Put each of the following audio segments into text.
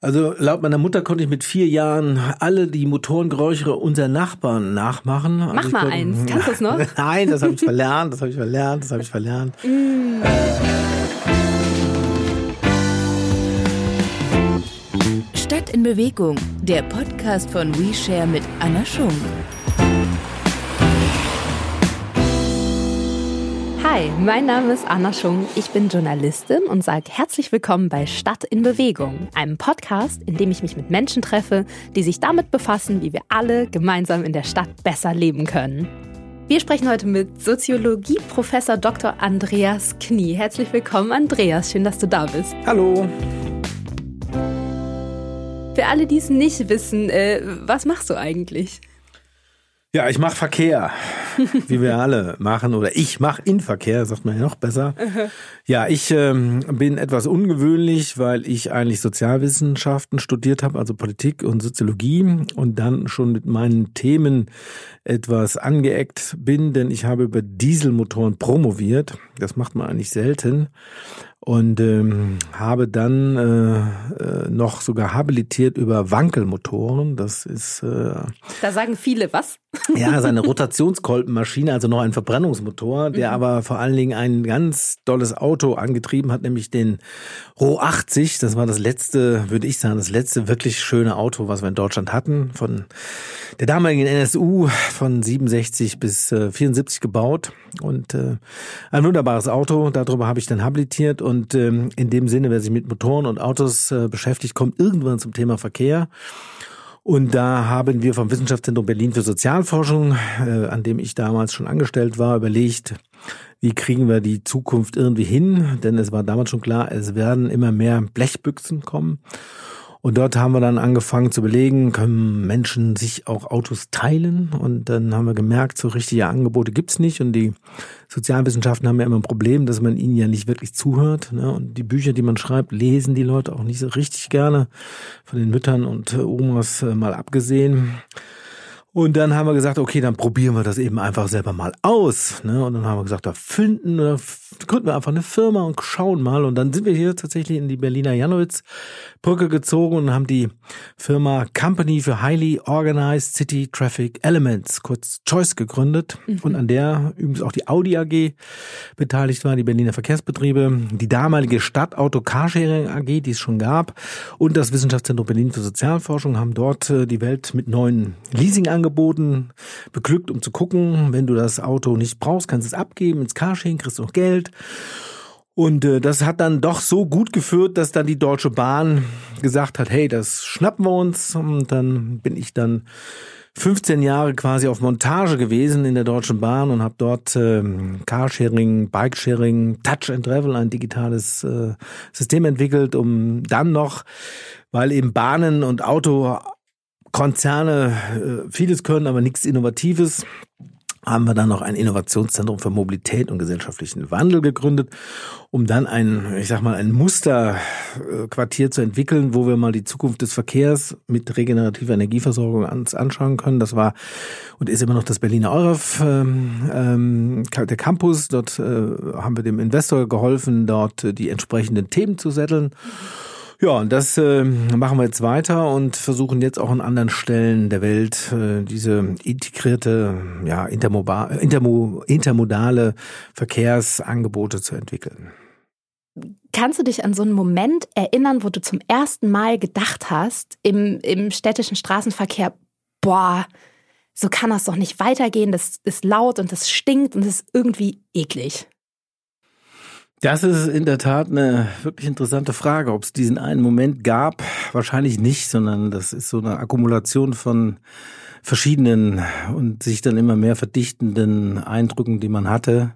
Also laut meiner Mutter konnte ich mit vier Jahren alle die Motorengeräusche unserer Nachbarn nachmachen. Mach also mal konnte, eins. Kannst du es noch? Nein, das habe ich verlernt, das habe ich verlernt, das habe ich verlernt. Mm. Stadt in Bewegung, der Podcast von WeShare mit Anna Schung. Hi, mein Name ist Anna Schung. Ich bin Journalistin und sage herzlich willkommen bei Stadt in Bewegung, einem Podcast, in dem ich mich mit Menschen treffe, die sich damit befassen, wie wir alle gemeinsam in der Stadt besser leben können. Wir sprechen heute mit Soziologie-Professor Dr. Andreas Knie. Herzlich willkommen, Andreas. Schön, dass du da bist. Hallo. Für alle, die es nicht wissen, äh, was machst du eigentlich? Ja, ich mache Verkehr, wie wir alle machen, oder ich mache in Verkehr, sagt man ja noch besser. Ja, ich ähm, bin etwas ungewöhnlich, weil ich eigentlich Sozialwissenschaften studiert habe, also Politik und Soziologie und dann schon mit meinen Themen etwas angeeckt bin, denn ich habe über Dieselmotoren promoviert. Das macht man eigentlich selten und ähm, habe dann äh, äh, noch sogar habilitiert über Wankelmotoren. Das ist äh, da sagen viele was. ja, seine Rotationskolbenmaschine, also noch ein Verbrennungsmotor, der mhm. aber vor allen Dingen ein ganz tolles Auto angetrieben hat, nämlich den Ro 80. Das war das letzte, würde ich sagen, das letzte wirklich schöne Auto, was wir in Deutschland hatten, von der damaligen NSU von 67 bis äh, 74 gebaut und äh, ein wunderbares Auto. Darüber habe ich dann habilitiert und ähm, in dem Sinne, wer sich mit Motoren und Autos äh, beschäftigt, kommt irgendwann zum Thema Verkehr. Und da haben wir vom Wissenschaftszentrum Berlin für Sozialforschung, äh, an dem ich damals schon angestellt war, überlegt, wie kriegen wir die Zukunft irgendwie hin? Denn es war damals schon klar, es werden immer mehr Blechbüchsen kommen. Und dort haben wir dann angefangen zu überlegen, können Menschen sich auch Autos teilen? Und dann haben wir gemerkt, so richtige Angebote gibt's nicht. Und die Sozialwissenschaften haben ja immer ein Problem, dass man ihnen ja nicht wirklich zuhört. Ne? Und die Bücher, die man schreibt, lesen die Leute auch nicht so richtig gerne. Von den Müttern und Omas äh, mal abgesehen. Und dann haben wir gesagt, okay, dann probieren wir das eben einfach selber mal aus. Ne? Und dann haben wir gesagt, da finden oder gründen wir einfach eine Firma und schauen mal. Und dann sind wir hier tatsächlich in die Berliner Janowitz-Brücke gezogen und haben die Firma Company for Highly Organized City Traffic Elements, kurz Choice, gegründet. Mhm. Und an der übrigens auch die Audi AG beteiligt war, die Berliner Verkehrsbetriebe, die damalige Stadtauto Carsharing AG, die es schon gab, und das Wissenschaftszentrum Berlin für Sozialforschung haben dort äh, die Welt mit neuen Leasingangeboten beglückt, um zu gucken, wenn du das Auto nicht brauchst, kannst du es abgeben ins Carsharing, kriegst du noch Geld. Und äh, das hat dann doch so gut geführt, dass dann die Deutsche Bahn gesagt hat, hey, das schnappen wir uns. Und dann bin ich dann 15 Jahre quasi auf Montage gewesen in der Deutschen Bahn und habe dort äh, Carsharing, Bikesharing, Touch and Travel, ein digitales äh, System entwickelt, um dann noch, weil eben Bahnen und Autokonzerne äh, vieles können, aber nichts Innovatives, haben wir dann noch ein Innovationszentrum für Mobilität und gesellschaftlichen Wandel gegründet, um dann ein, ich sag mal, ein Musterquartier zu entwickeln, wo wir mal die Zukunft des Verkehrs mit regenerativer Energieversorgung uns anschauen können. Das war und ist immer noch das Berliner Euref, ähm, ähm der Campus. Dort äh, haben wir dem Investor geholfen, dort die entsprechenden Themen zu setteln. Mhm. Ja, und das äh, machen wir jetzt weiter und versuchen jetzt auch an anderen Stellen der Welt äh, diese integrierte, ja, intermo intermodale Verkehrsangebote zu entwickeln. Kannst du dich an so einen Moment erinnern, wo du zum ersten Mal gedacht hast, im, im städtischen Straßenverkehr, boah, so kann das doch nicht weitergehen, das ist laut und das stinkt und das ist irgendwie eklig? Das ist in der Tat eine wirklich interessante Frage. Ob es diesen einen Moment gab, wahrscheinlich nicht, sondern das ist so eine Akkumulation von verschiedenen und sich dann immer mehr verdichtenden Eindrücken, die man hatte.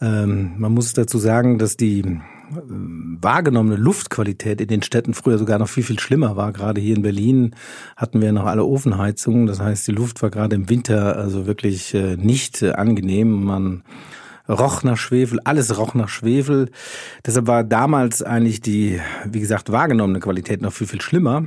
Ähm, man muss dazu sagen, dass die äh, wahrgenommene Luftqualität in den Städten früher sogar noch viel, viel schlimmer war. Gerade hier in Berlin hatten wir noch alle Ofenheizungen. Das heißt, die Luft war gerade im Winter also wirklich äh, nicht äh, angenehm. Man roch nach Schwefel, alles roch nach Schwefel. Deshalb war damals eigentlich die, wie gesagt, wahrgenommene Qualität noch viel, viel schlimmer.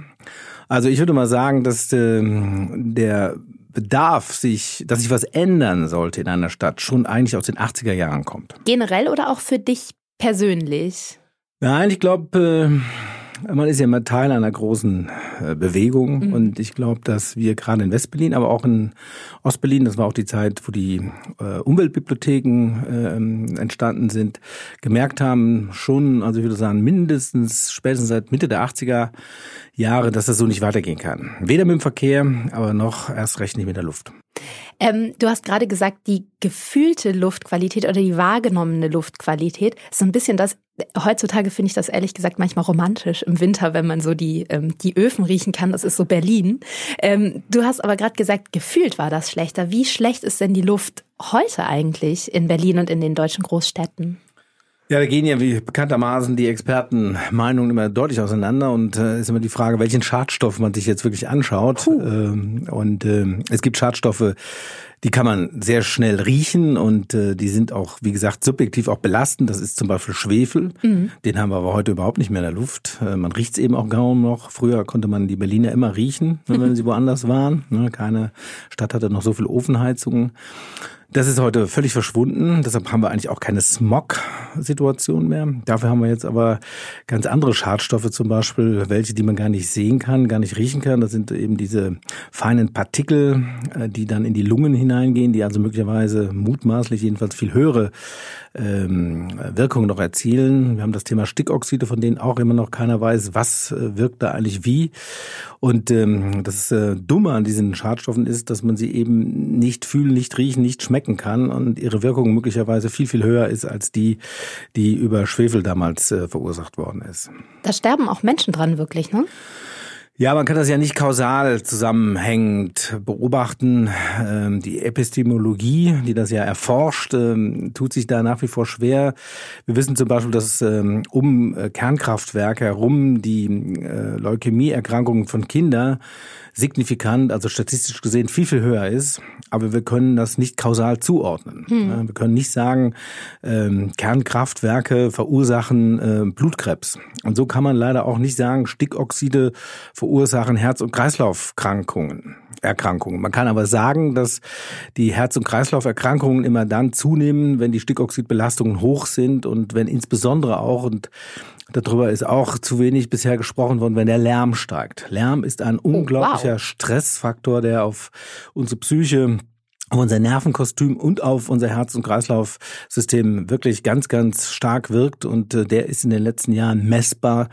Also ich würde mal sagen, dass äh, der Bedarf, sich, dass sich was ändern sollte in einer Stadt, schon eigentlich aus den 80er Jahren kommt. Generell oder auch für dich persönlich? Nein, ich glaube, äh, Man ist ja immer Teil einer großen äh, Bewegung mhm. und ich glaube, dass wir gerade in Westberlin, aber auch in Ostberlin, das war auch die Zeit, wo die äh, Umweltbibliotheken äh, entstanden sind, gemerkt haben, schon, also ich würde sagen, mindestens spätestens seit Mitte der 80er Jahre, dass das so nicht weitergehen kann. Weder mit dem Verkehr, aber noch erst recht nicht mit der Luft. Ähm, du hast gerade gesagt, die gefühlte Luftqualität oder die wahrgenommene Luftqualität ist so ein bisschen das. Heutzutage finde ich das ehrlich gesagt manchmal romantisch im Winter, wenn man so die, ähm, die Öfen riechen kann. Das ist so Berlin. Ähm, du hast aber gerade gesagt, gefühlt war das schlechter. Wie schlecht ist denn die Luft heute eigentlich in Berlin und in den deutschen Großstädten? Ja, da gehen ja wie bekanntermaßen die Expertenmeinungen immer deutlich auseinander und äh, ist immer die Frage, welchen Schadstoff man sich jetzt wirklich anschaut. Ähm, und äh, es gibt Schadstoffe, die kann man sehr schnell riechen und äh, die sind auch, wie gesagt, subjektiv auch belastend. Das ist zum Beispiel Schwefel. Mhm. Den haben wir aber heute überhaupt nicht mehr in der Luft. Äh, man riecht es eben auch kaum noch. Früher konnte man die Berliner immer riechen, wenn sie woanders waren. Ne, keine Stadt hatte noch so viel Ofenheizungen. Das ist heute völlig verschwunden. Deshalb haben wir eigentlich auch keine Smog-Situation mehr. Dafür haben wir jetzt aber ganz andere Schadstoffe zum Beispiel, welche, die man gar nicht sehen kann, gar nicht riechen kann. Das sind eben diese feinen Partikel, äh, die dann in die Lungen hineingehen, die also möglicherweise mutmaßlich jedenfalls viel höhere ähm, Wirkungen noch erzielen. Wir haben das Thema Stickoxide, von denen auch immer noch keiner weiß, was äh, wirkt da eigentlich wie. Und ähm, das äh, Dumme an diesen Schadstoffen ist, dass man sie eben nicht fühlen, nicht riechen, nicht schmecken kann und ihre Wirkung möglicherweise viel, viel höher ist als die, die über Schwefel damals äh, verursacht worden ist. Da sterben auch Menschen dran wirklich, ne? Ja, man kann das ja nicht kausal zusammenhängend beobachten. Ähm, die Epistemologie, die das ja erforscht, ähm, tut sich da nach wie vor schwer. Wir wissen zum Beispiel, dass ähm, um äh, Kernkraftwerke herum die äh, Leukämieerkrankungen von Kindern signifikant, also statistisch gesehen viel, viel höher ist. Aber wir können das nicht kausal zuordnen. Hm. Wir können nicht sagen, ähm, Kernkraftwerke verursachen äh, Blutkrebs. Und so kann man leider auch nicht sagen, Stickoxide verursachen Herz- und Kreislaufkrankungen. Erkrankungen. Man kann aber sagen, dass die Herz- und Kreislauferkrankungen immer dann zunehmen, wenn die Stickoxidbelastungen hoch sind und wenn insbesondere auch, und darüber ist auch zu wenig bisher gesprochen worden, wenn der Lärm steigt. Lärm ist ein unglaublicher oh, wow. Stressfaktor, der auf unsere Psyche auf unser Nervenkostüm und auf unser Herz- und Kreislaufsystem wirklich ganz, ganz stark wirkt und äh, der ist in den letzten Jahren messbar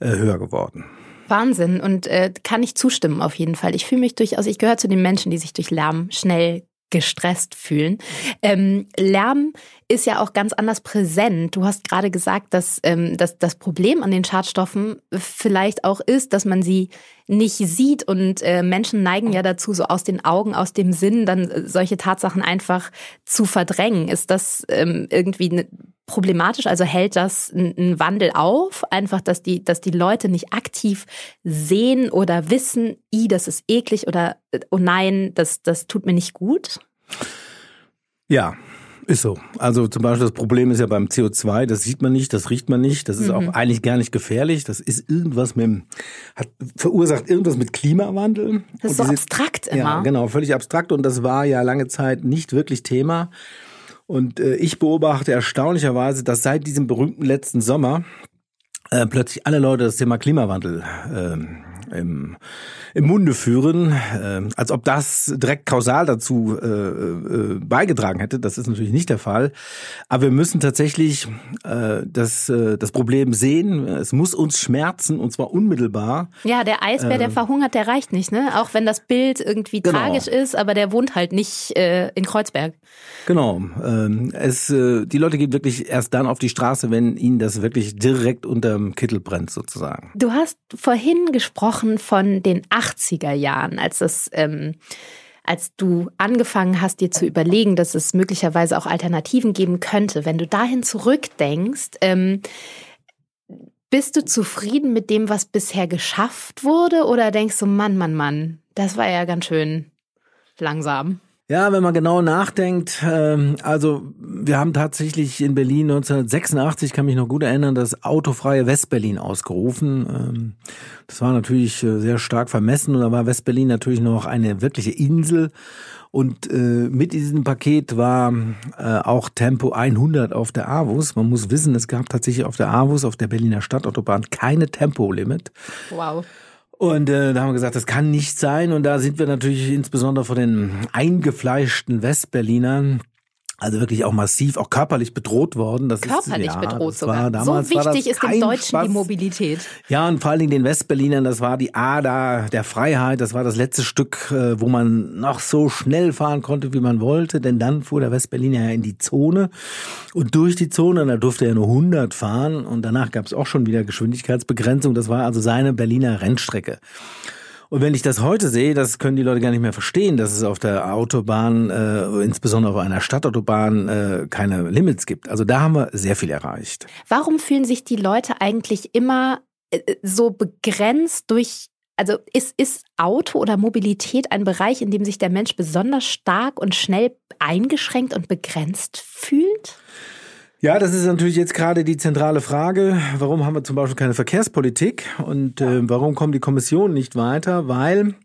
äh, höher geworden. Wahnsinn und äh, kann ich zustimmen auf jeden Fall. Ich fühle mich durchaus, ich gehöre zu den Menschen, die sich durch Lärm schnell gestresst fühlen. Ähm, Lärm ist ja auch ganz anders präsent. Du hast gerade gesagt, dass, ähm, dass das Problem an den Schadstoffen vielleicht auch ist, dass man sie nicht sieht und äh, Menschen neigen ja dazu, so aus den Augen, aus dem Sinn, dann äh, solche Tatsachen einfach zu verdrängen. Ist das ähm, irgendwie ne, problematisch? Also hält das einen Wandel auf? Einfach, dass die, dass die Leute nicht aktiv sehen oder wissen, i, das ist eklig oder äh, oh nein, das, das tut mir nicht gut? Ja, ist so. Also zum Beispiel das Problem ist ja beim CO2, das sieht man nicht, das riecht man nicht, das ist mhm. auch eigentlich gar nicht gefährlich. Das ist irgendwas mit dem, hat verursacht irgendwas mit Klimawandel. Das ist so diese, abstrakt immer. Ja, genau, völlig abstrakt und das war ja lange Zeit nicht wirklich Thema. Und äh, ich beobachte erstaunlicherweise, dass seit diesem berühmten letzten Sommer äh, plötzlich alle Leute das Thema Klimawandel äh, im im Munde führen, äh, als ob das direkt kausal dazu äh, äh, beigetragen hätte. Das ist natürlich nicht der Fall. Aber wir müssen tatsächlich äh, das, äh, das Problem sehen. Es muss uns schmerzen und zwar unmittelbar. Ja, der Eisbär, äh, der verhungert, der reicht nicht, ne? Auch wenn das Bild irgendwie genau. tragisch ist, aber der wohnt halt nicht äh, in Kreuzberg. Genau. Ähm, es, äh, die Leute gehen wirklich erst dann auf die Straße, wenn ihnen das wirklich direkt unterm Kittel brennt, sozusagen. Du hast vorhin gesprochen von den 80er Jahren, als das ähm, als du angefangen hast, dir zu überlegen, dass es möglicherweise auch Alternativen geben könnte, wenn du dahin zurückdenkst, ähm, bist du zufrieden mit dem, was bisher geschafft wurde, oder denkst du, Mann, Mann, Mann, das war ja ganz schön langsam? Ja, wenn man genau nachdenkt, ähm, also wir haben tatsächlich in Berlin 1986, kann mich noch gut erinnern, das autofreie Westberlin ausgerufen. Ähm, das war natürlich äh, sehr stark vermessen und da war Westberlin natürlich noch eine wirkliche Insel. Und äh, mit diesem Paket war äh, auch Tempo 100 auf der AWUS. Man muss wissen, es gab tatsächlich auf der AWUS, auf der Berliner Stadtautobahn, keine Tempolimit. Wow. Und äh, da haben wir gesagt, das kann nicht sein. Und da sind wir natürlich insbesondere von den eingefleischten Westberlinern also wirklich auch massiv, auch körperlich bedroht worden. Das körperlich ist, ja, bedroht sogar. War, damals so wichtig ist dem Deutschen Spaß. die Mobilität. Ja, und vor allen Dingen den Westberlinern, das war die Ader der Freiheit. Das war das letzte Stück, äh, wo man noch so schnell fahren konnte, wie man wollte. Denn dann fuhr der Westberliner ja in die Zone. Und durch die Zone, da durfte er nur 100 fahren. Und danach gab es auch schon wieder Geschwindigkeitsbegrenzung. Das war also seine Berliner Rennstrecke. Und wenn ich das heute sehe, das können die Leute gar nicht mehr verstehen, dass es auf der Autobahn, äh, insbesondere auf einer Stadtautobahn, äh, keine Limits gibt. Also da haben wir sehr viel erreicht. Warum fühlen sich die Leute eigentlich immer äh, so begrenzt durch also ist, ist Auto oder Mobilität ein Bereich, in dem sich der Mensch besonders stark und schnell eingeschränkt und begrenzt fühlt? Ja, das ist natürlich jetzt gerade die zentrale Frage. Warum haben wir zum Beispiel keine Verkehrspolitik und äh, warum kommt die Kommission nicht weiter? Weil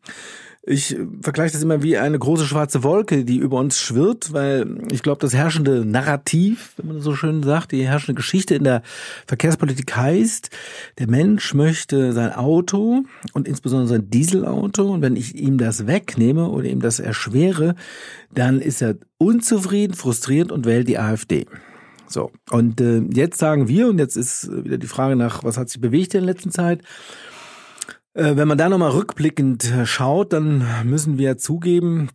ich vergleiche das immer wie eine große schwarze Wolke, die über uns schwirrt, weil ich glaube, das herrschende Narrativ, wenn man so schön sagt, die herrschende Geschichte in der Verkehrspolitik heißt, der Mensch möchte sein Auto und insbesondere sein Dieselauto und wenn ich ihm das wegnehme oder ihm das erschwere, dann ist er unzufrieden, frustriert und wählt die AfD. So, und äh, jetzt sagen wir, und jetzt ist wieder die Frage nach, was hat sich bewegt in der letzten Zeit. Äh, wenn man da nochmal rückblickend äh, schaut, dann müssen wir zugeben,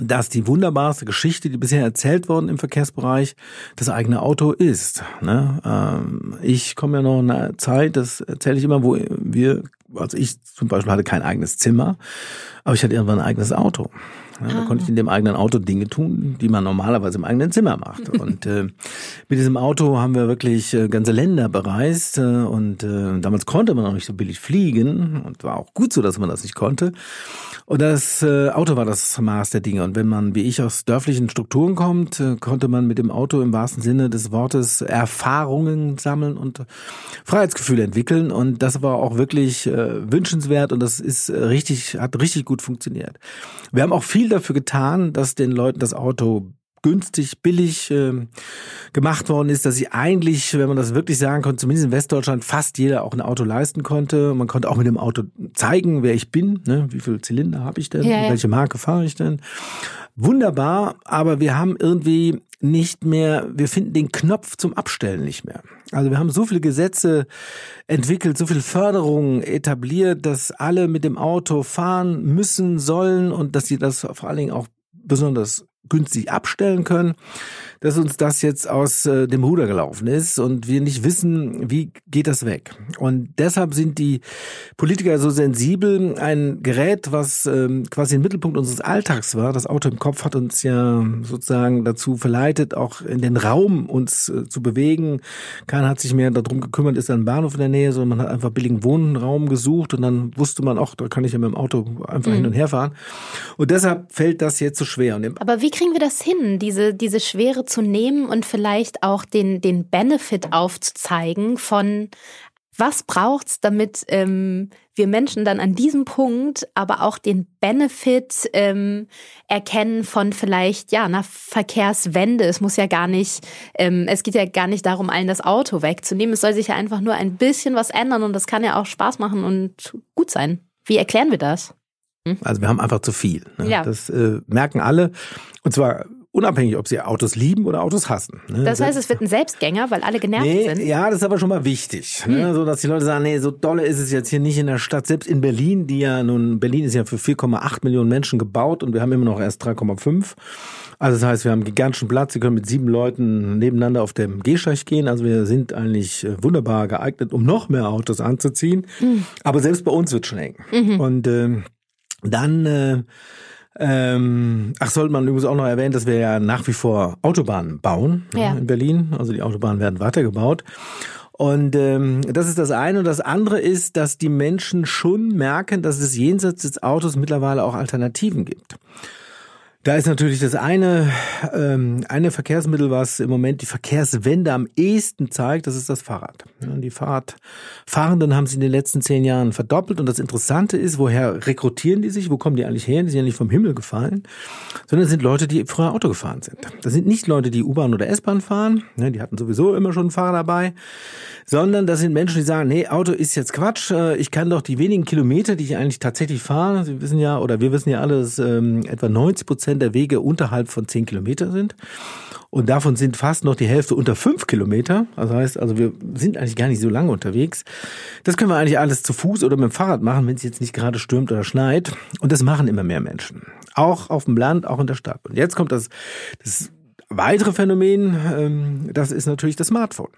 dass die wunderbarste Geschichte, die bisher erzählt worden im Verkehrsbereich, das eigene Auto ist. Ne? Ähm, ich komme ja noch in einer Zeit, das erzähle ich immer, wo wir, also ich zum Beispiel hatte kein eigenes Zimmer, aber ich hatte irgendwann ein eigenes Auto. Ja, da konnte ich in dem eigenen Auto Dinge tun, die man normalerweise im eigenen Zimmer macht. Und äh, mit diesem Auto haben wir wirklich äh, ganze Länder bereist äh, und äh, damals konnte man auch nicht so billig fliegen und war auch gut so, dass man das nicht konnte. Und das äh, Auto war das Maß der Dinge. Und wenn man, wie ich, aus dörflichen Strukturen kommt, äh, konnte man mit dem Auto im wahrsten Sinne des Wortes Erfahrungen sammeln und Freiheitsgefühle entwickeln. Und das war auch wirklich äh, wünschenswert und das ist äh, richtig, hat richtig gut funktioniert. Wir haben auch viel dafür getan, dass den Leuten das Auto günstig, billig äh, gemacht worden ist, dass sie eigentlich, wenn man das wirklich sagen konnte, zumindest in Westdeutschland fast jeder auch ein Auto leisten konnte. Man konnte auch mit dem Auto zeigen, wer ich bin, ne? wie viel Zylinder habe ich denn, Ja, ja. welche Marke fahre ich denn. Wunderbar, aber wir haben irgendwie nicht mehr, wir finden den Knopf zum Abstellen nicht mehr. Also wir haben so viele Gesetze entwickelt, so viel Förderungen etabliert, dass alle mit dem Auto fahren müssen, sollen und dass sie das vor allen Dingen auch besonders günstig abstellen können, dass uns das jetzt aus äh, dem Ruder gelaufen ist und wir nicht wissen, wie geht das weg. Und deshalb sind die Politiker so sensibel. Ein Gerät, was ähm, quasi im Mittelpunkt unseres Alltags war, das Auto im Kopf, hat uns ja sozusagen dazu verleitet, auch in den Raum uns äh, zu bewegen. Keiner hat sich mehr darum gekümmert, ist ein Bahnhof in der Nähe, sondern man hat einfach billigen Wohnraum gesucht und dann wusste man, auch, da kann ich ja mit dem Auto einfach hin und her fahren. Und deshalb fällt das jetzt so schwer. Aber wie kriegen wir das hin, diese, diese Schwere zu nehmen und vielleicht auch den, den Benefit aufzuzeigen von was braucht's, damit ähm, wir Menschen dann an diesem Punkt aber auch den Benefit ähm, erkennen von vielleicht ja einer Verkehrswende. Es muss ja gar nicht, ähm, es geht ja gar nicht darum, allen das Auto wegzunehmen. Es soll sich ja einfach nur ein bisschen was ändern und das kann ja auch Spaß machen und gut sein. Wie erklären wir das? Also wir haben einfach zu viel. Ne? Ja. Das äh, merken alle. Und zwar unabhängig, ob sie Autos lieben oder Autos hassen. Ne? Das heißt, es wird ein Selbstgänger, weil alle genervt Nee, sind. ja, das ist aber schon mal wichtig, ne? so dass die Leute sagen, nee, so dolle ist es jetzt hier nicht in der Stadt. Selbst in Berlin, die ja nun, Berlin ist ja für 4,8 Millionen Menschen gebaut und wir haben immer noch erst 3,5. Also das heißt, wir haben einen gigantischen Platz. Sie können mit sieben Leuten nebeneinander auf dem Gehsteig gehen. Also wir sind eigentlich äh, wunderbar geeignet, um noch mehr Autos anzuziehen. Aber selbst bei uns wird schon eng. Und ähm, dann äh, ähm, ach, sollte man übrigens auch noch erwähnen, dass wir ja nach wie vor Autobahnen bauen ne, Ja. in Berlin. Also die Autobahnen werden weitergebaut. Und ähm, das ist das eine. Und das andere ist, dass die Menschen schon merken, dass es jenseits des Autos mittlerweile auch Alternativen gibt. Da ist natürlich das eine, ähm, eine Verkehrsmittel, was im Moment die Verkehrswende am ehesten zeigt, das ist das Fahrrad. Die Fahrradfahrenden haben sich in den letzten zehn Jahren verdoppelt und das Interessante ist, woher rekrutieren die sich, wo kommen die eigentlich her? Die sind ja nicht vom Himmel gefallen, sondern sind Leute, die früher Auto gefahren sind. Das sind nicht Leute, die U-Bahn oder S-Bahn fahren, ne, die hatten sowieso immer schon ein Fahrer dabei, sondern das sind Menschen, die sagen, nee, Auto ist jetzt Quatsch, äh, ich kann doch die wenigen Kilometer, die ich eigentlich tatsächlich fahre, Sie wissen ja, oder wir wissen ja alle, dass ähm, etwa 90 Prozent Prozent der Wege unterhalb von zehn Kilometer sind. Und davon sind fast noch die Hälfte unter fünf Kilometer. Das heißt, also wir sind eigentlich gar nicht so lange unterwegs. Das können wir eigentlich alles zu Fuß oder mit dem Fahrrad machen, wenn es jetzt nicht gerade stürmt oder schneit. Und das machen immer mehr Menschen. Auch auf dem Land, auch in der Stadt. Und jetzt kommt das, das weitere Phänomen, ähm, das ist natürlich das Smartphone.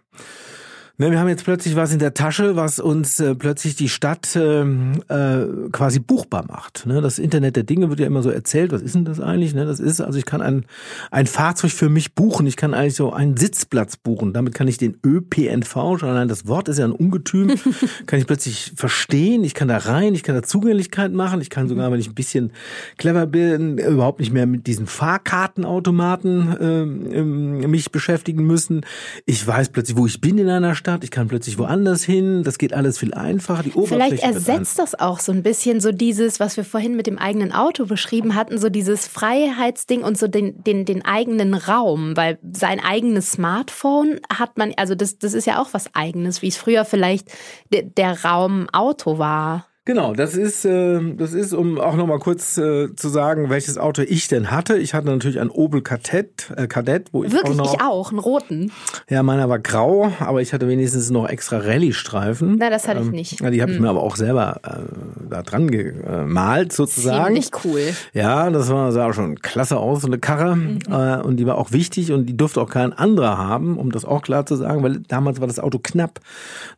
Ne, wir haben jetzt plötzlich was in der Tasche, was uns äh, plötzlich die Stadt ähm, äh, quasi buchbar macht. Ne? Das Internet der Dinge wird ja immer so erzählt. Was ist denn das eigentlich? Ne? Das ist, also ich kann ein, ein Fahrzeug für mich buchen. Ich kann eigentlich so einen Sitzplatz buchen. Damit kann ich den ÖPNV, schon allein das Wort ist ja ein Ungetüm, kann ich plötzlich verstehen. Ich kann da rein, ich kann da Zugänglichkeit machen. Ich kann sogar, wenn ich ein bisschen clever bin, überhaupt nicht mehr mit diesen Fahrkartenautomaten äh, mich beschäftigen müssen. Ich weiß plötzlich, wo ich bin in einer Stadt. Stadt, ich kann plötzlich woanders hin, das geht alles viel einfacher. Die Vielleicht ersetzt das auch so ein bisschen so dieses, was wir vorhin mit dem eigenen Auto beschrieben hatten, so dieses Freiheitsding und so den, den, den eigenen Raum, weil sein eigenes Smartphone hat man, also das, das ist ja auch was eigenes, wie es früher vielleicht der, der Raum Auto war. Genau, das ist, äh, das ist, um auch nochmal kurz äh, zu sagen, welches Auto ich denn hatte. Ich hatte natürlich ein Opel Kadett, äh, Kadett, wo ich Wirklich, auch noch, ich auch, einen roten. Ja, meiner war grau, aber ich hatte wenigstens noch extra Rallye-Streifen. Nein, das hatte ähm, ich nicht. Ja, die habe ich hm. mir aber auch selber äh, da dran gemalt sozusagen. Ziemlich cool. Ja, das war, sah schon klasse aus, so eine Karre. Mhm. Äh, und die war auch wichtig und die durfte auch kein anderer haben, um das auch klar zu sagen, weil damals war das Auto knapp.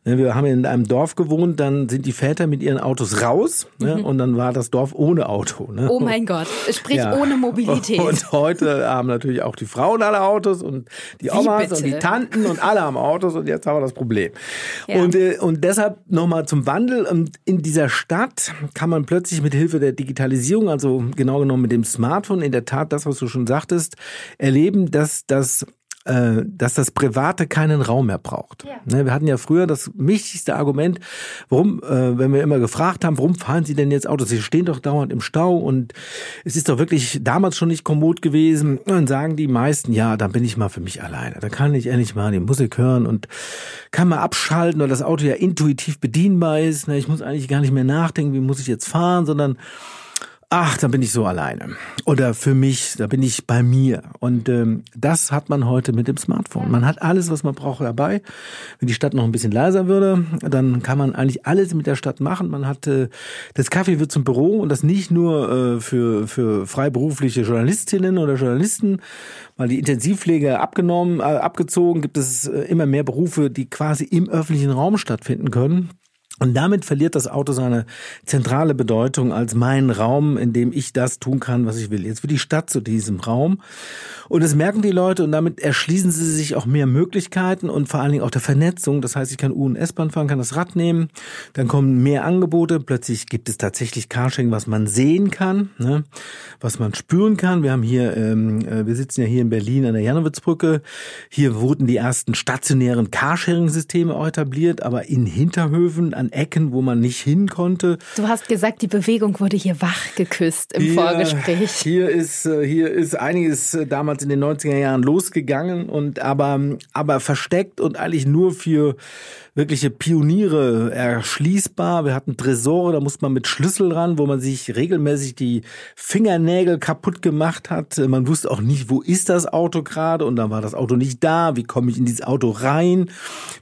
Ne, wir haben in einem Dorf gewohnt, dann sind die Väter mit ihren Autos Autos raus ne? mhm. und dann war das Dorf ohne Auto. Ne? Oh mein Gott, sprich ja. ohne Mobilität. Und heute haben natürlich auch die Frauen alle Autos und die Omas und die Tanten und alle haben Autos und jetzt haben wir das Problem. Ja. Und, äh, und deshalb nochmal zum Wandel. In dieser Stadt kann man plötzlich mit Hilfe der Digitalisierung, also genau genommen mit dem Smartphone, in der Tat das, was du schon sagtest, erleben, dass das dass das Private keinen Raum mehr braucht. Ja. Ne, wir hatten ja früher das wichtigste Argument, warum, äh, wenn wir immer gefragt haben, warum fahren Sie denn jetzt Autos? Sie stehen doch dauernd im Stau und es ist doch wirklich damals schon nicht kommod gewesen. Und dann sagen die meisten, ja, dann bin ich mal für mich alleine. Da kann ich endlich mal die Musik hören und kann mal abschalten, weil das Auto ja intuitiv bedienbar ist. Ne, ich muss eigentlich gar nicht mehr nachdenken, wie muss ich jetzt fahren, sondern ach, da bin ich so alleine. Oder für mich, da bin ich bei mir. Und ähm, das hat man heute mit dem Smartphone. Man hat alles, was man braucht dabei. Wenn die Stadt noch ein bisschen leiser würde, dann kann man eigentlich alles mit der Stadt machen. Man hat äh, das Kaffee wird zum Büro und das nicht nur äh, für für freiberufliche Journalistinnen oder Journalisten, weil die Intensivpflege abgenommen, äh, abgezogen, gibt es äh, immer mehr Berufe, die quasi im öffentlichen Raum stattfinden können. Und damit verliert das Auto seine zentrale Bedeutung als mein Raum, in dem ich das tun kann, was ich will. Jetzt wird die Stadt zu diesem Raum. Und das merken die Leute und damit erschließen sie sich auch mehr Möglichkeiten und vor allen Dingen auch der Vernetzung. Das heißt, ich kann U- und S-Bahn fahren, kann das Rad nehmen, dann kommen mehr Angebote. Plötzlich gibt es tatsächlich Carsharing, was man sehen kann, ne? was man spüren kann. Wir haben hier, ähm, äh, wir sitzen ja hier in Berlin an der Janowitzbrücke. Hier wurden die ersten stationären Carsharing-Systeme auch etabliert, aber in Hinterhöfen, an Ecken, wo man nicht hin konnte. Du hast gesagt, die Bewegung wurde hier wach geküsst im hier, Vorgespräch. Hier ist, äh, hier ist einiges äh, damals damals in den 90er Jahren losgegangen und aber, aber versteckt und eigentlich nur für wirkliche Pioniere erschließbar. Wir hatten Tresore, da musste man mit Schlüssel ran, wo man sich regelmäßig die Fingernägel kaputt gemacht hat. Man wusste auch nicht, wo ist das Auto gerade und dann war das Auto nicht da. Wie komme ich in dieses Auto rein?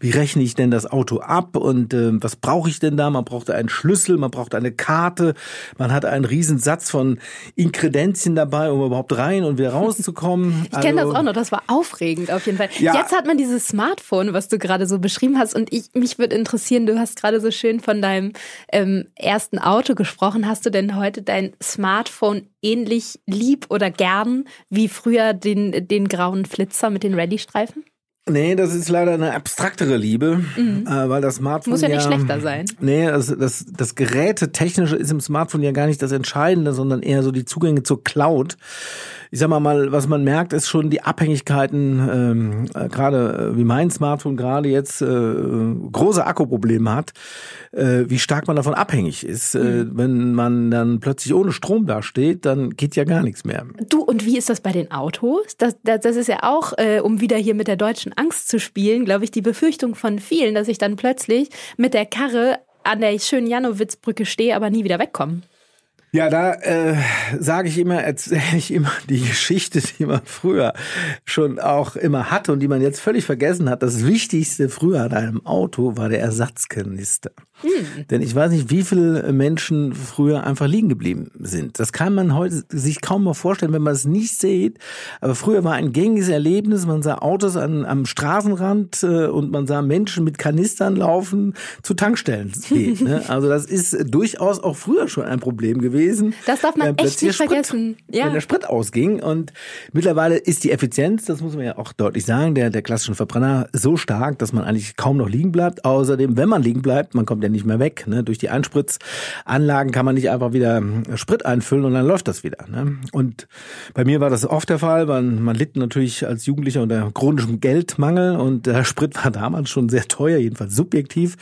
Wie rechne ich denn das Auto ab und äh, was brauche ich denn da? Man brauchte einen Schlüssel, man brauchte eine Karte, man hatte einen riesen Satz von Inkredenzien dabei, um überhaupt rein und wieder rauszukommen. Ich kenne also, das auch noch, das war aufregend auf jeden Fall. Ja. Jetzt hat man dieses Smartphone, was du gerade so beschrieben hast und ich ich, mich würde interessieren, du hast gerade so schön von deinem ähm, ersten Auto gesprochen. Hast du denn heute dein Smartphone ähnlich lieb oder gern wie früher den, den grauen Flitzer mit den Rallye-Streifen? Nee, das ist leider eine abstraktere Liebe, mhm. äh, weil das Smartphone muss ja nicht schlechter sein. Nee, das, das, das Gerätetechnische ist im Smartphone ja gar nicht das Entscheidende, sondern eher so die Zugänge zur Cloud ich sag mal mal, was man merkt, ist schon die Abhängigkeiten, ähm, äh, gerade äh, wie mein Smartphone gerade jetzt äh, große Akkuprobleme hat, äh, wie stark man davon abhängig ist. Äh, mhm. Äh, wenn man dann plötzlich ohne Strom dasteht, dann geht ja gar nichts mehr. Du, und wie ist das bei den Autos? Das, das, das ist ja auch, äh, um wieder hier mit der deutschen Angst zu spielen, glaube ich, die Befürchtung von vielen, dass ich dann plötzlich mit der Karre an der schönen Janowitzbrücke stehe, aber nie wieder wegkomme. Ja, da äh, sage ich immer, erzähle ich immer die Geschichte, die man früher schon auch immer hatte und die man jetzt völlig vergessen hat. Das Wichtigste früher an einem Auto war der Ersatzkanister. Hm. Denn ich weiß nicht, wie viele Menschen früher einfach liegen geblieben sind. Das kann man heute sich kaum mal vorstellen, wenn man es nicht sieht. Aber früher war ein gängiges Erlebnis. Man sah Autos an, am Straßenrand äh, und man sah Menschen mit Kanistern laufen zu Tankstellen gehen. ne? Also das ist durchaus auch früher schon ein Problem gewesen. Das darf man echt nicht Sprit, vergessen. Ja. Wenn der Sprit ausging. Und mittlerweile ist die Effizienz, das muss man ja auch deutlich sagen, der, der klassischen Verbrenner so stark, dass man eigentlich kaum noch liegen bleibt. Außerdem, wenn man liegen bleibt, man kommt ja nicht mehr weg. Ne? Durch die Einspritzanlagen kann man nicht einfach wieder äh, Sprit einfüllen und dann läuft das wieder. Ne? Und bei mir war das oft der Fall, weil man litt natürlich als Jugendlicher unter chronischem Geldmangel und der Sprit war damals schon sehr teuer, jedenfalls subjektiv.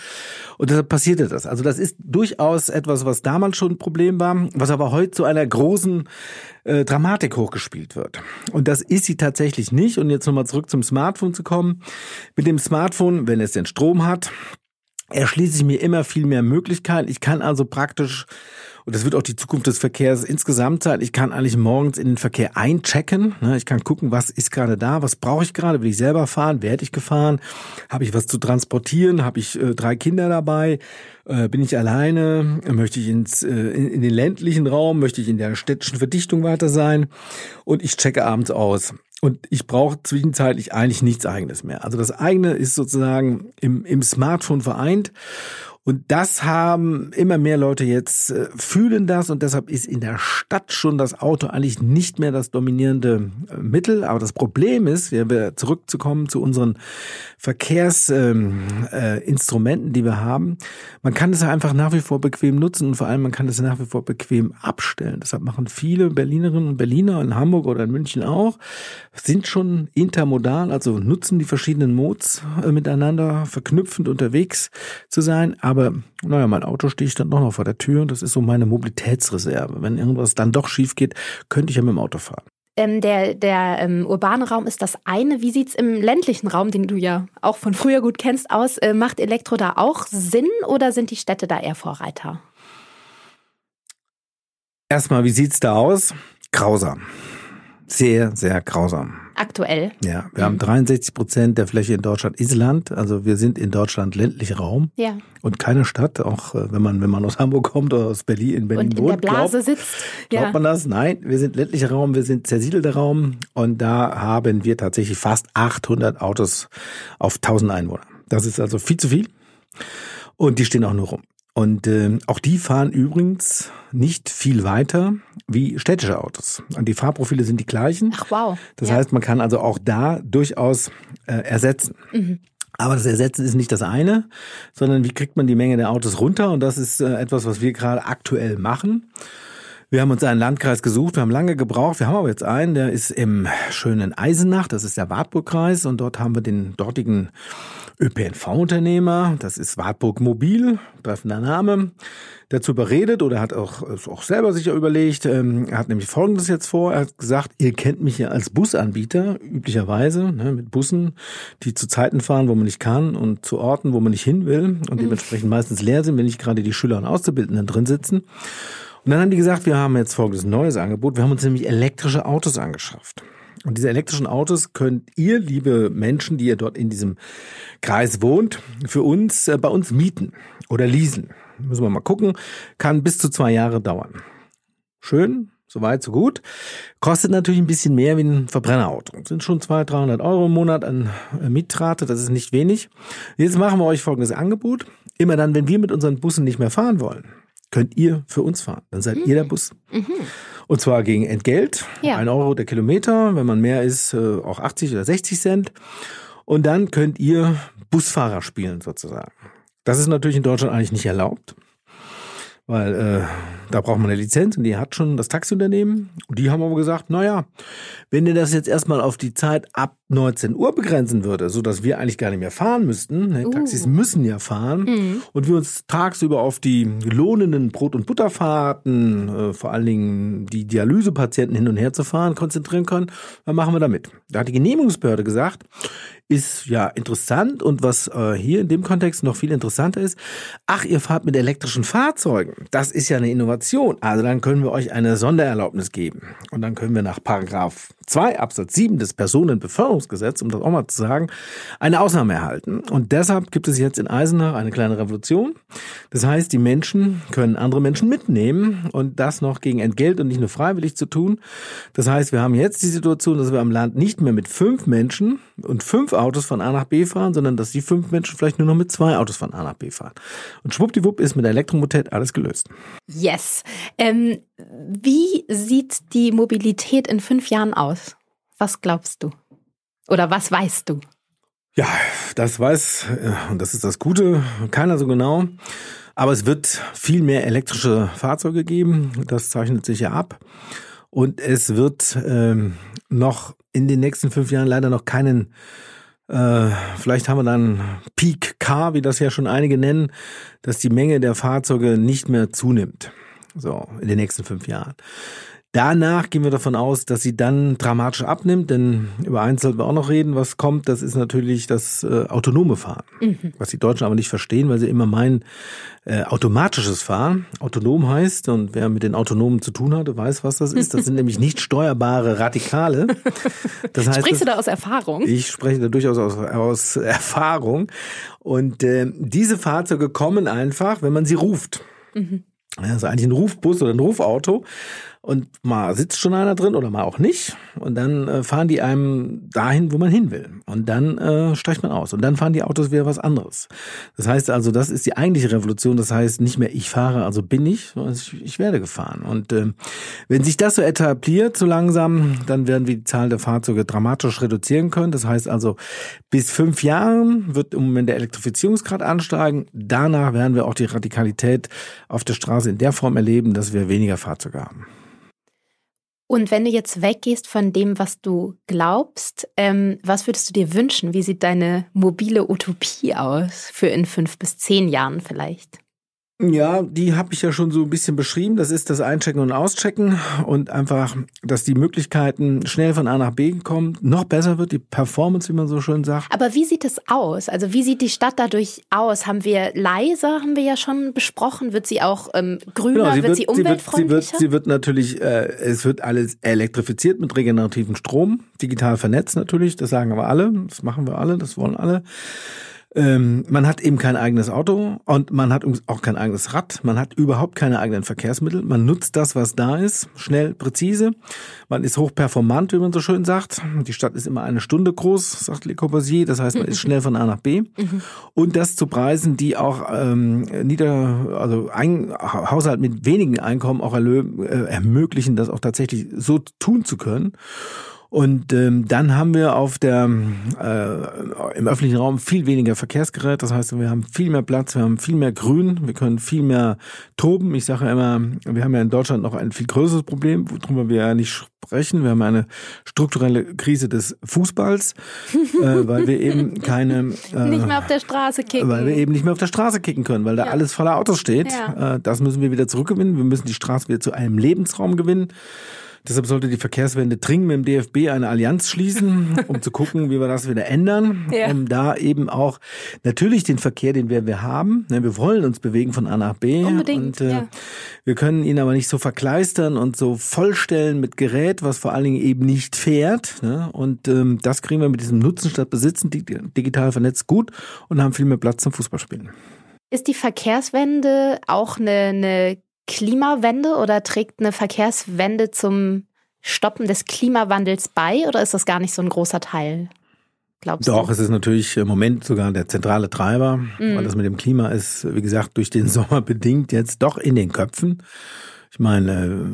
Und deshalb passierte das. Also das ist durchaus etwas, was damals schon ein Problem war, was aber heute zu einer großen äh, Dramatik hochgespielt wird. Und das ist sie tatsächlich nicht. Und jetzt nochmal zurück zum Smartphone zu kommen. Mit dem Smartphone, wenn es den Strom hat, erschließe ich mir immer viel mehr Möglichkeiten. Ich kann also praktisch, und das wird auch die Zukunft des Verkehrs insgesamt sein, ich kann eigentlich morgens in den Verkehr einchecken. Ne? Ich kann gucken, was ist gerade da, was brauche ich gerade, will ich selber fahren, werde ich gefahren, habe ich was zu transportieren, habe ich äh, drei Kinder dabei, äh, bin ich alleine, möchte ich ins, äh, in, den ländlichen Raum, möchte ich in der städtischen Verdichtung weiter sein und ich checke abends aus. Und ich brauche zwischenzeitlich eigentlich nichts eigenes mehr. Also das eigene ist sozusagen im, im Smartphone vereint. Und das haben immer mehr Leute jetzt, äh, fühlen das und deshalb ist in der Stadt schon das Auto eigentlich nicht mehr das dominierende äh, Mittel. Aber das Problem ist, wir zurückzukommen zu unseren Verkehrsinstrumenten, ähm, äh, die wir haben. Man kann es einfach nach wie vor bequem nutzen und vor allem man kann es nach wie vor bequem abstellen. Deshalb machen viele Berlinerinnen und Berliner in Hamburg oder in München auch, sind schon intermodal, also nutzen die verschiedenen Modes äh, miteinander verknüpfend unterwegs zu sein. Aber naja, mein Auto steht dann doch noch vor der Tür und das ist so meine Mobilitätsreserve. Wenn irgendwas dann doch schief geht, könnte ich ja mit dem Auto fahren. Ähm, der der ähm, urbane Raum ist das eine. Wie sieht's im ländlichen Raum, den du ja auch von früher gut kennst, aus? Äh, macht Elektro da auch Sinn oder sind die Städte da eher Vorreiter? Erstmal, wie sieht's da aus? Grausam. Sehr, sehr grausam. Aktuell. Ja, wir mhm. haben 63 Prozent der Fläche in Deutschland ist Land. Also wir sind in Deutschland ländlicher Raum. Ja. Und keine Stadt, auch äh, wenn man, wenn man aus Hamburg kommt oder aus Berlin, in Berlin und in wohnt. der Blase glaubt, sitzt. Ja. Glaubt man das? Nein, wir sind ländlicher Raum, wir sind zersiedelter Raum. Und da haben wir tatsächlich fast 800 Autos auf 1000 Einwohner. Das ist also viel zu viel. Und die stehen auch nur rum. Und äh, auch die fahren übrigens nicht viel weiter wie städtische Autos. Und die Fahrprofile sind die gleichen. Ach wow. Das ja. heißt, man kann also auch da durchaus äh, ersetzen. Mhm. Aber das Ersetzen ist nicht das eine, sondern wie kriegt man die Menge der Autos runter? Und das ist äh, etwas, was wir gerade aktuell machen. Wir haben uns einen Landkreis gesucht, wir haben lange gebraucht, wir haben aber jetzt einen, der ist im schönen Eisenach, das ist der Wartburgkreis und dort haben wir den dortigen ÖPNV-Unternehmer, das ist Wartburg Mobil, treffender Name, dazu überredet oder hat auch, auch selber sich überlegt, ähm, er hat nämlich Folgendes jetzt vor, er hat gesagt, ihr kennt mich ja als Busanbieter, üblicherweise, ne, mit Bussen, die zu Zeiten fahren, wo man nicht kann und zu Orten, wo man nicht hin will und mhm. dementsprechend meistens leer sind, wenn nicht gerade die Schüler und Auszubildenden drin sitzen. Und dann haben die gesagt, wir haben jetzt folgendes neues Angebot. Wir haben uns nämlich elektrische Autos angeschafft. Und diese elektrischen Autos könnt ihr, liebe Menschen, die ihr dort in diesem Kreis wohnt, für uns, äh, bei uns mieten oder leasen. Müssen wir mal gucken. Kann bis zu zwei Jahre dauern. Schön, soweit, so gut. Kostet natürlich ein bisschen mehr wie ein Verbrennerauto. Sind schon 200, 300 Euro im Monat an äh, Mietrate. Das ist nicht wenig. Jetzt machen wir euch folgendes Angebot. Immer dann, wenn wir mit unseren Bussen nicht mehr fahren wollen, könnt ihr für uns fahren. Dann seid mhm. ihr der Bus. Mhm. Und zwar gegen Entgelt. Ja. Ein Euro der Kilometer. Wenn man mehr ist, äh, auch 80 oder 60 Cent. Und dann könnt ihr Busfahrer spielen sozusagen. Das ist natürlich in Deutschland eigentlich nicht erlaubt weil äh, da braucht man eine Lizenz und die hat schon das Taxiunternehmen. Und die haben aber gesagt, naja, wenn ihr das jetzt erstmal auf die Zeit ab 19 Uhr begrenzen würde, so dass wir eigentlich gar nicht mehr fahren müssten, ne, uh. Taxis müssen ja fahren, mhm. und wir uns tagsüber auf die lohnenden Brot- und Butterfahrten, äh, vor allen Dingen die Dialysepatienten hin und her zu fahren, konzentrieren können, dann machen wir damit. Da hat die Genehmigungsbehörde gesagt, ist ja interessant und was äh, hier in dem Kontext noch viel interessanter ist, ach, ihr fahrt mit elektrischen Fahrzeugen. Das ist ja eine Innovation. Also dann können wir euch eine Sondererlaubnis geben. Und dann können wir nach Paragraph 2 Absatz 7 des Personenbeförderungsgesetzes, um das auch mal zu sagen, eine Ausnahme erhalten. Und deshalb gibt es jetzt in Eisenach eine kleine Revolution. Das heißt, die Menschen können andere Menschen mitnehmen und das noch gegen Entgelt und nicht nur freiwillig zu tun. Das heißt, wir haben jetzt die Situation, dass wir am Land nicht mehr mit fünf Menschen und fünf Autos von A nach B fahren, sondern dass die fünf Menschen vielleicht nur noch mit zwei Autos von A nach B fahren. Und schwuppdiwupp ist mit der Elektromobilität alles gelöst. Yes. Ähm, wie sieht die Mobilität in fünf Jahren aus? Was glaubst du? Oder was weißt du? Ja, das weiß, äh, und das ist das Gute, keiner so genau. Aber es wird viel mehr elektrische Fahrzeuge geben. Das zeichnet sich ja ab. Und es wird ähm, noch in den nächsten fünf Jahren leider noch keinen äh, vielleicht haben wir dann Peak Car, wie das ja schon einige nennen, dass die Menge der Fahrzeuge nicht mehr zunimmt. So, in den nächsten fünf Jahren. Danach gehen wir davon aus, dass sie dann dramatisch abnimmt, denn über eins sollten wir auch noch reden, was kommt, das ist natürlich das äh, autonome Fahren. Mhm. Was die Deutschen aber nicht verstehen, weil sie immer meinen, äh, automatisches Fahren. Autonom heißt, und wer mit den Autonomen zu tun hatte, weiß, was das ist. Das sind nämlich nicht steuerbare Radikale. Das heißt, Sprichst du da aus Erfahrung? Ich spreche da durchaus aus, aus Erfahrung. Und äh, diese Fahrzeuge kommen einfach, wenn man sie ruft. Mhm. Das ist eigentlich ein Rufbus oder ein Rufauto und mal sitzt schon einer drin oder mal auch nicht und dann äh, fahren die einem dahin, wo man hin will und dann äh, steigt man aus und dann fahren die Autos wieder was anderes. Das heißt also, das ist die eigentliche Revolution. Das heißt nicht mehr ich fahre, also bin ich, sondern ich, ich werde gefahren. Und äh, wenn sich das so etabliert, so langsam, dann werden wir die Zahl der Fahrzeuge dramatisch reduzieren können. Das heißt also, bis fünf Jahren wird im Moment der Elektrifizierungsgrad ansteigen. Danach werden wir auch die Radikalität auf der Straße in der Form erleben, dass wir weniger Fahrzeuge haben. Und wenn du jetzt weggehst von dem, was du glaubst, ähm, was würdest du dir wünschen? Wie sieht deine mobile Utopie aus für in fünf bis zehn Jahren vielleicht? Ja, die habe ich ja schon so ein bisschen beschrieben. Das ist das Einchecken und Auschecken und einfach, dass die Möglichkeiten schnell von A nach B kommen, noch besser wird, die Performance, wie man so schön sagt. Aber wie sieht es aus? Also wie sieht die Stadt dadurch aus? Haben wir leiser, haben wir ja schon besprochen. Wird sie auch ähm, grüner, genau, sie wird, wird, sie umweltfreundlicher? Sie wird, sie wird, natürlich, äh, es wird alles elektrifiziert mit regenerativen Strom, digital vernetzt natürlich, das sagen aber alle, das machen wir alle, das wollen alle. Ähm, man hat eben kein eigenes Auto und man hat auch kein eigenes Rad. Man hat überhaupt keine eigenen Verkehrsmittel. Man nutzt das, was da ist, schnell, präzise. Man ist hochperformant, wie man so schön sagt. Die Stadt ist immer eine Stunde groß, sagt Le Corbusier. Das heißt, man ist schnell von A nach B. Und das zu Preisen, die auch ähm, nieder, also ein Haushalt mit wenigen Einkommen auch äh, ermöglichen, das auch tatsächlich so tun zu können. Und ähm, dann haben wir auf der äh, im öffentlichen Raum viel weniger Verkehrsgerät. Das heißt, wir haben viel mehr Platz, wir haben viel mehr Grün, wir können viel mehr toben. Ich sage ja immer, wir haben ja in Deutschland noch ein viel größeres Problem, worüber wir ja nicht sprechen. Wir haben eine strukturelle Krise des Fußballs, äh, weil wir eben keine äh, nicht mehr auf der Straße kicken, weil wir eben nicht mehr auf der Straße kicken können, weil da ja. alles voller Autos steht. Ja. Äh, das müssen wir wieder zurückgewinnen. Wir müssen die Straße wieder zu einem Lebensraum gewinnen. Deshalb sollte die Verkehrswende dringend mit dem DFB eine Allianz schließen, um zu gucken, wie wir das wieder ändern, ja. um da eben auch natürlich den Verkehr, den wir, wir haben, ne, wir wollen uns bewegen von A nach B Unbedingt, und äh, ja. wir können ihn aber nicht so verkleistern und so vollstellen mit Gerät, was vor allen Dingen eben nicht fährt. Ne? Und ähm, das kriegen wir mit diesem Nutzen statt Besitzen digital vernetzt gut und haben viel mehr Platz zum Fußballspielen. Ist die Verkehrswende auch eine, eine Klimawende oder trägt eine Verkehrswende zum Stoppen des Klimawandels bei oder ist das gar nicht so ein großer Teil? Glaubst Doch, du? es ist natürlich im Moment sogar der zentrale Treiber, mm. weil das mit dem Klima ist, wie gesagt, durch den Sommer bedingt jetzt doch in den Köpfen. Ich meine,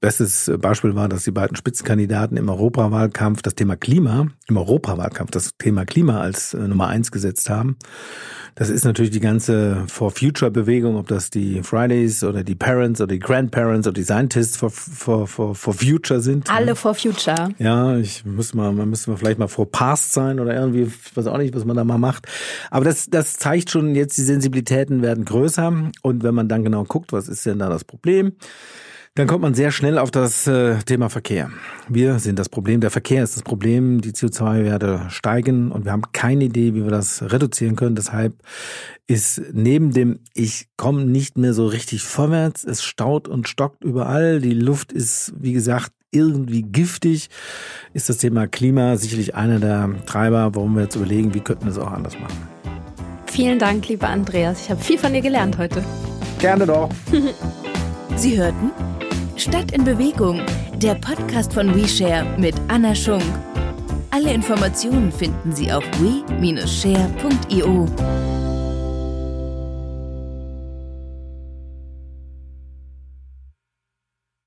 bestes Beispiel war, dass die beiden Spitzenkandidaten im Europawahlkampf das Thema Klima, im Europawahlkampf das Thema Klima als äh, Nummer eins gesetzt haben. Das ist natürlich die ganze For Future Bewegung, ob das die Fridays oder die Parents oder die Grandparents oder die Scientists for, for, for, for Future sind. Alle for Future. Ja, ich muss mal, man müsste mal vielleicht mal for Past sein oder irgendwie, ich weiß auch nicht, was man da mal macht. Aber das, das zeigt schon jetzt, die Sensibilitäten werden größer. Und wenn man dann genau guckt, was ist denn da das Problem? Dann kommt man sehr schnell auf das äh, Thema Verkehr. Wir sind das Problem. Der Verkehr ist das Problem. Die CO2-Werte steigen und wir haben keine Idee, wie wir das reduzieren können. Deshalb ist neben dem, ich komme nicht mehr so richtig vorwärts, es staut und stockt überall. Die Luft ist, wie gesagt, irgendwie giftig, ist das Thema Klima sicherlich einer der Treiber, warum wir jetzt überlegen, wie könnten wir es auch anders machen. Vielen Dank, lieber Andreas. Ich habe viel von dir gelernt heute. Gerne doch. Sie hörten Stadt in Bewegung, der Podcast von WeShare mit Anna Schunk. Alle Informationen finden Sie auf we-share.io.